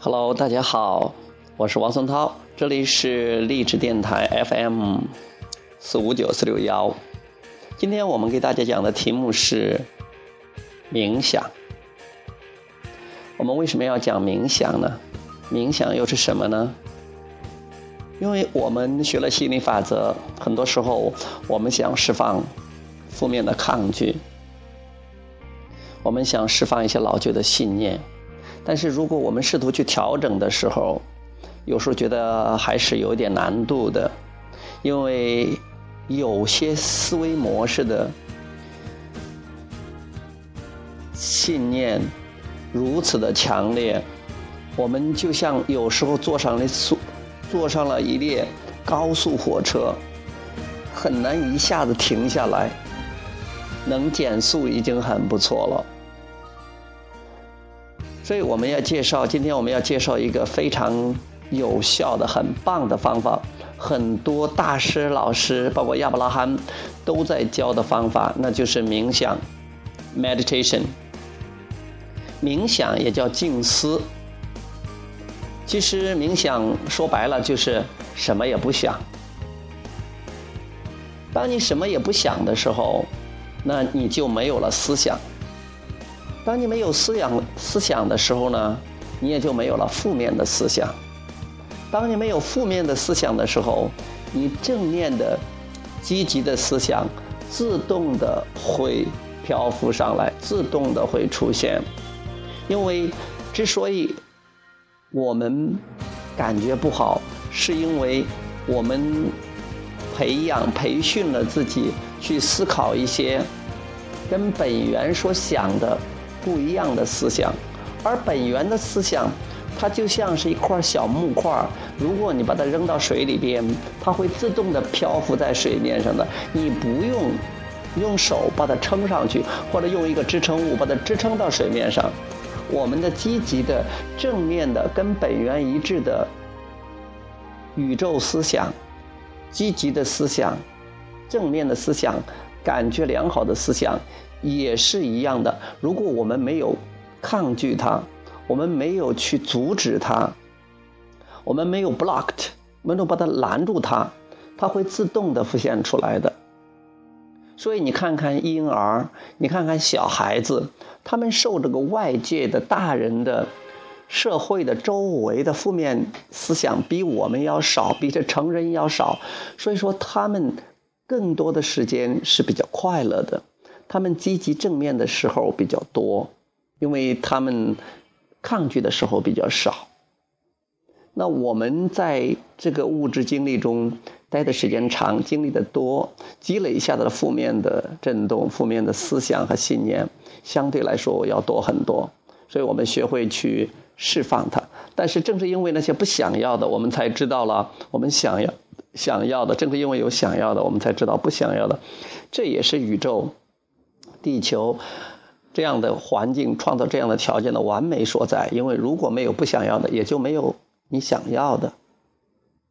Hello，大家好，我是王松涛，这里是励志电台 FM 四五九四六幺。今天我们给大家讲的题目是冥想。我们为什么要讲冥想呢？冥想又是什么呢？因为我们学了心理法则，很多时候我们想释放负面的抗拒，我们想释放一些老旧的信念。但是如果我们试图去调整的时候，有时候觉得还是有点难度的，因为有些思维模式的信念如此的强烈，我们就像有时候坐上了速坐上了一列高速火车，很难一下子停下来，能减速已经很不错了。所以我们要介绍，今天我们要介绍一个非常有效的、很棒的方法，很多大师、老师，包括亚伯拉罕，都在教的方法，那就是冥想 （meditation）。冥想也叫静思。其实冥想说白了就是什么也不想。当你什么也不想的时候，那你就没有了思想。当你没有思想思想的时候呢，你也就没有了负面的思想。当你没有负面的思想的时候，你正面的、积极的思想自动的会漂浮上来，自动的会出现。因为之所以我们感觉不好，是因为我们培养、培训了自己去思考一些跟本源所想的。不一样的思想，而本源的思想，它就像是一块小木块如果你把它扔到水里边，它会自动的漂浮在水面上的。你不用用手把它撑上去，或者用一个支撑物把它支撑到水面上。我们的积极的、正面的、跟本源一致的宇宙思想、积极的思想、正面的思想、感觉良好的思想。也是一样的。如果我们没有抗拒它，我们没有去阻止它，我们没有 blocked，没有把它拦住它，它会自动的浮现出来的。所以你看看婴儿，你看看小孩子，他们受这个外界的大人的、社会的周围的负面思想比我们要少，比这成人要少，所以说他们更多的时间是比较快乐的。他们积极正面的时候比较多，因为他们抗拒的时候比较少。那我们在这个物质经历中待的时间长，经历的多，积累下的负面的震动、负面的思想和信念，相对来说要多很多。所以我们学会去释放它。但是正是因为那些不想要的，我们才知道了我们想要想要的。正是因为有想要的，我们才知道不想要的。这也是宇宙。地球这样的环境创造这样的条件的完美所在，因为如果没有不想要的，也就没有你想要的。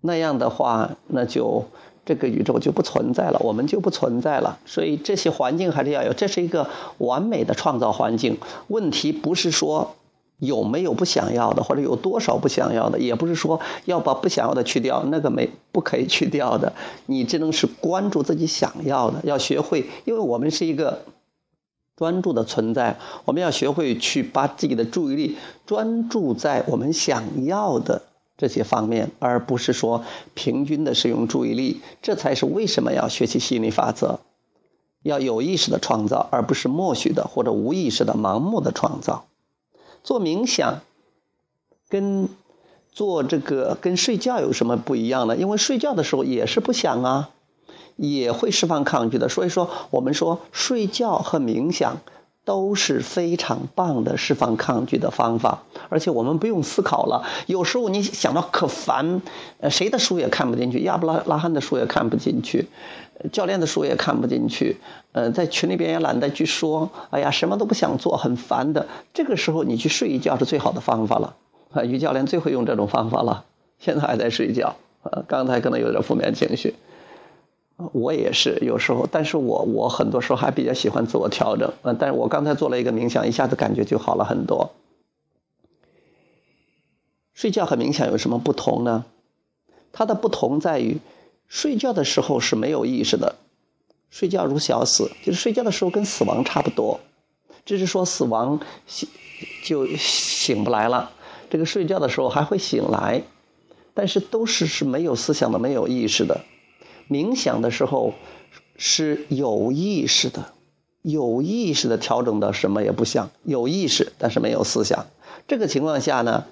那样的话，那就这个宇宙就不存在了，我们就不存在了。所以这些环境还是要有，这是一个完美的创造环境。问题不是说有没有不想要的，或者有多少不想要的，也不是说要把不想要的去掉，那个没不可以去掉的。你只能是关注自己想要的，要学会，因为我们是一个。专注的存在，我们要学会去把自己的注意力专注在我们想要的这些方面，而不是说平均的使用注意力。这才是为什么要学习心理法则，要有意识的创造，而不是默许的或者无意识的盲目的创造。做冥想，跟做这个跟睡觉有什么不一样呢？因为睡觉的时候也是不想啊。也会释放抗拒的，所以说我们说睡觉和冥想都是非常棒的释放抗拒的方法，而且我们不用思考了。有时候你想到可烦，呃，谁的书也看不进去，亚伯拉拉罕的书也看不进去，教练的书也看不进去，呃，在群里边也懒得去说，哎呀，什么都不想做，很烦的。这个时候你去睡一觉是最好的方法了。啊，于教练最会用这种方法了，现在还在睡觉，呃，刚才可能有点负面情绪。我也是有时候，但是我我很多时候还比较喜欢自我调整。嗯，但是我刚才做了一个冥想，一下子感觉就好了很多。睡觉和冥想有什么不同呢？它的不同在于，睡觉的时候是没有意识的，睡觉如小死，就是睡觉的时候跟死亡差不多，只是说死亡醒就醒不来了，这个睡觉的时候还会醒来，但是都是是没有思想的、没有意识的。冥想的时候是有意识的，有意识的调整的什么也不想，有意识但是没有思想。这个情况下呢？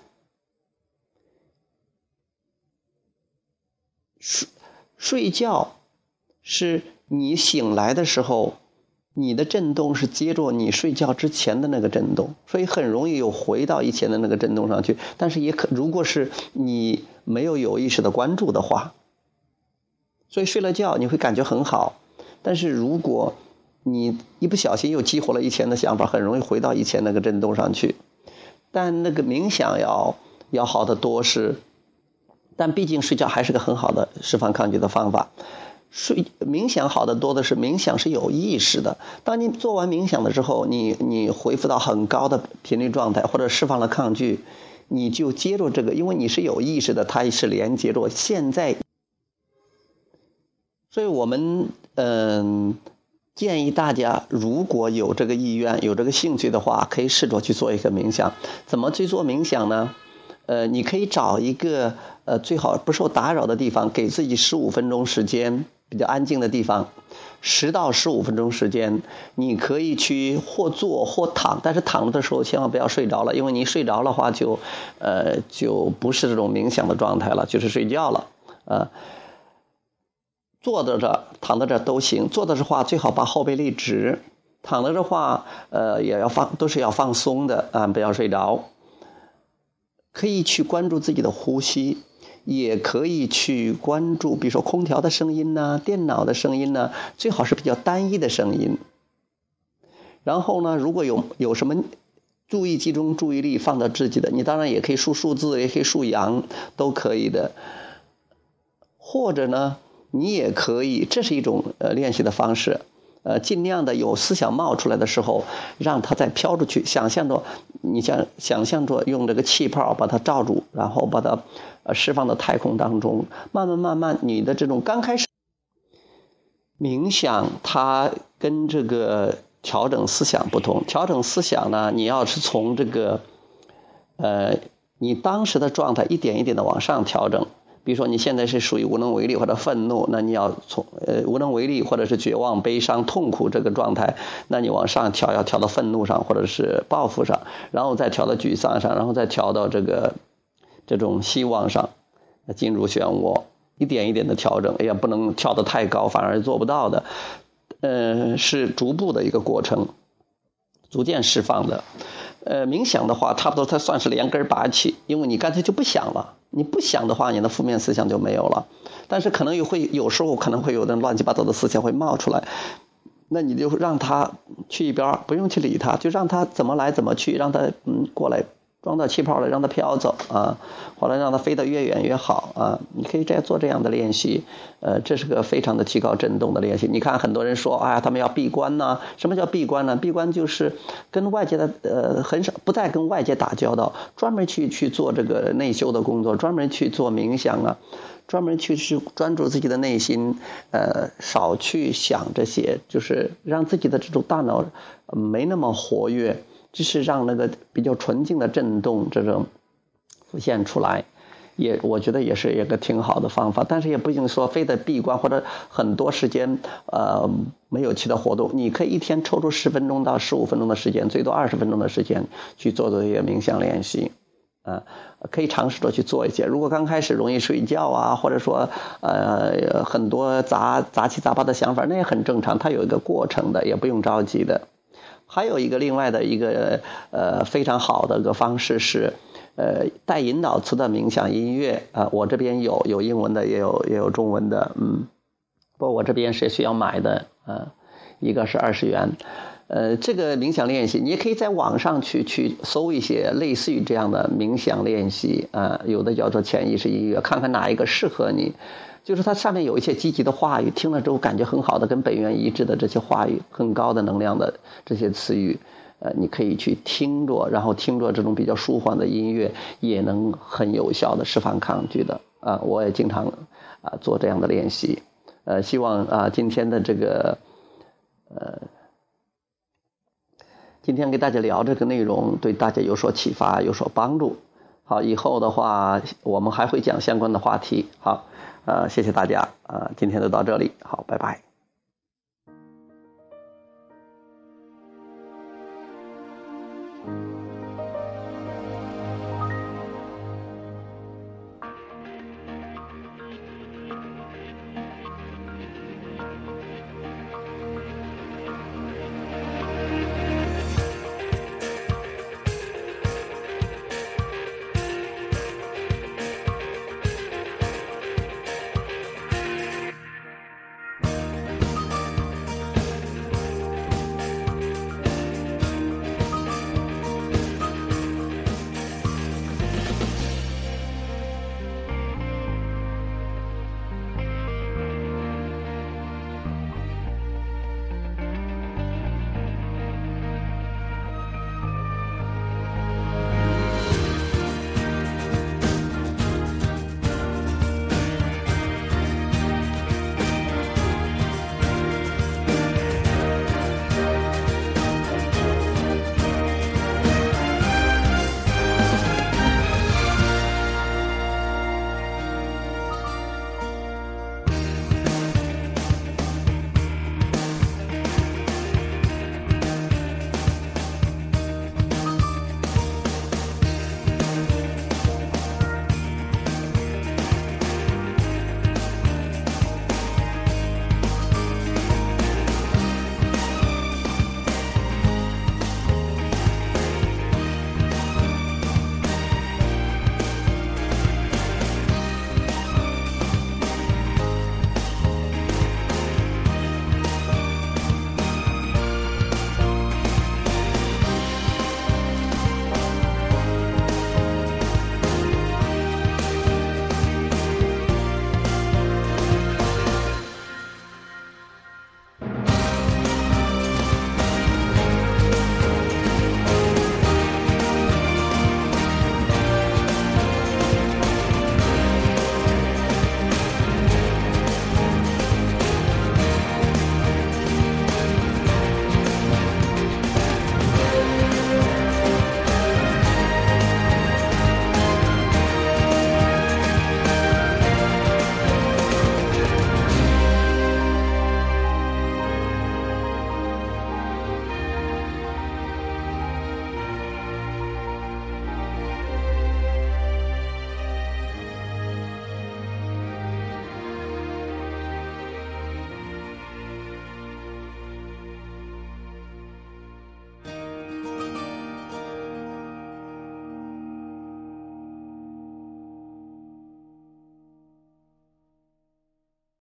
睡睡觉是你醒来的时候，你的震动是接着你睡觉之前的那个震动，所以很容易又回到以前的那个震动上去。但是也可，如果是你没有有意识的关注的话，所以睡了觉你会感觉很好。但是如果你一不小心又激活了以前的想法，很容易回到以前那个震动上去。但那个冥想要要好得多是。但毕竟睡觉还是个很好的释放抗拒的方法。睡冥想好的多的是冥想是有意识的。当你做完冥想的时候，你你恢复到很高的频率状态，或者释放了抗拒，你就接着这个，因为你是有意识的，它是连接着现在。所以我们嗯建议大家，如果有这个意愿、有这个兴趣的话，可以试着去做一个冥想。怎么去做冥想呢？呃，你可以找一个呃最好不受打扰的地方，给自己十五分钟时间，比较安静的地方，十到十五分钟时间，你可以去或坐或躺，但是躺着的时候千万不要睡着了，因为你睡着的话就，呃就不是这种冥想的状态了，就是睡觉了，啊，坐着着躺在这都行，坐着的话最好把后背立直，躺着的话呃也要放都是要放松的啊，不要睡着。可以去关注自己的呼吸，也可以去关注，比如说空调的声音呐，电脑的声音呐，最好是比较单一的声音。然后呢，如果有有什么注意集中注意力放到自己的，你当然也可以数数字，也可以数羊，都可以的。或者呢，你也可以，这是一种呃练习的方式。呃，尽量的有思想冒出来的时候，让它再飘出去。想象着，你像想象着用这个气泡把它罩住，然后把它呃释放到太空当中。慢慢慢慢，你的这种刚开始冥想，它跟这个调整思想不同。调整思想呢，你要是从这个呃你当时的状态一点一点的往上调整。比如说你现在是属于无能为力或者愤怒，那你要从呃无能为力或者是绝望、悲伤、痛苦这个状态，那你往上调，要调到愤怒上或者是报复上，然后再调到沮丧上，然后再调到这个这种希望上，进入漩涡，一点一点的调整，哎呀不能跳得太高，反而做不到的，嗯，是逐步的一个过程，逐渐释放的。呃，冥想的话，差不多它算是连根拔起，因为你干脆就不想了。你不想的话，你的负面思想就没有了。但是可能也会有时候可能会有的乱七八糟的思想会冒出来，那你就让他去一边，不用去理他，就让他怎么来怎么去，让他嗯过来。装到气泡了，让它飘走啊，或者让它飞得越远越好啊。你可以这样做这样的练习，呃，这是个非常的提高振动的练习。你看很多人说，哎呀，他们要闭关呢？什么叫闭关呢？闭关就是跟外界的呃很少，不再跟外界打交道，专门去去做这个内修的工作，专门去做冥想啊，专门去去专注自己的内心，呃，少去想这些，就是让自己的这种大脑没那么活跃。就是让那个比较纯净的震动这种浮现出来，也我觉得也是一个挺好的方法。但是也不一定说非得闭关或者很多时间呃没有其他活动，你可以一天抽出十分钟到十五分钟的时间，最多二十分钟的时间去做做一些冥想练习，啊，可以尝试着去做一些。如果刚开始容易睡觉啊，或者说呃很多杂杂七杂八的想法，那也很正常，它有一个过程的，也不用着急的。还有一个另外的一个呃非常好的一个方式是，呃带引导词的冥想音乐啊，我这边有有英文的也有也有中文的，嗯，不过我这边是需要买的啊，一个是二十元，呃，这个冥想练习，你也可以在网上去去搜一些类似于这样的冥想练习啊，有的叫做潜意识音乐，看看哪一个适合你。就是它上面有一些积极的话语，听了之后感觉很好的，跟本源一致的这些话语，很高的能量的这些词语，呃，你可以去听着，然后听着这种比较舒缓的音乐，也能很有效的释放抗拒的啊。我也经常啊做这样的练习，呃，希望啊今天的这个呃。今天给大家聊这个内容，对大家有所启发，有所帮助。好，以后的话我们还会讲相关的话题。好，呃，谢谢大家，呃，今天就到这里，好，拜拜。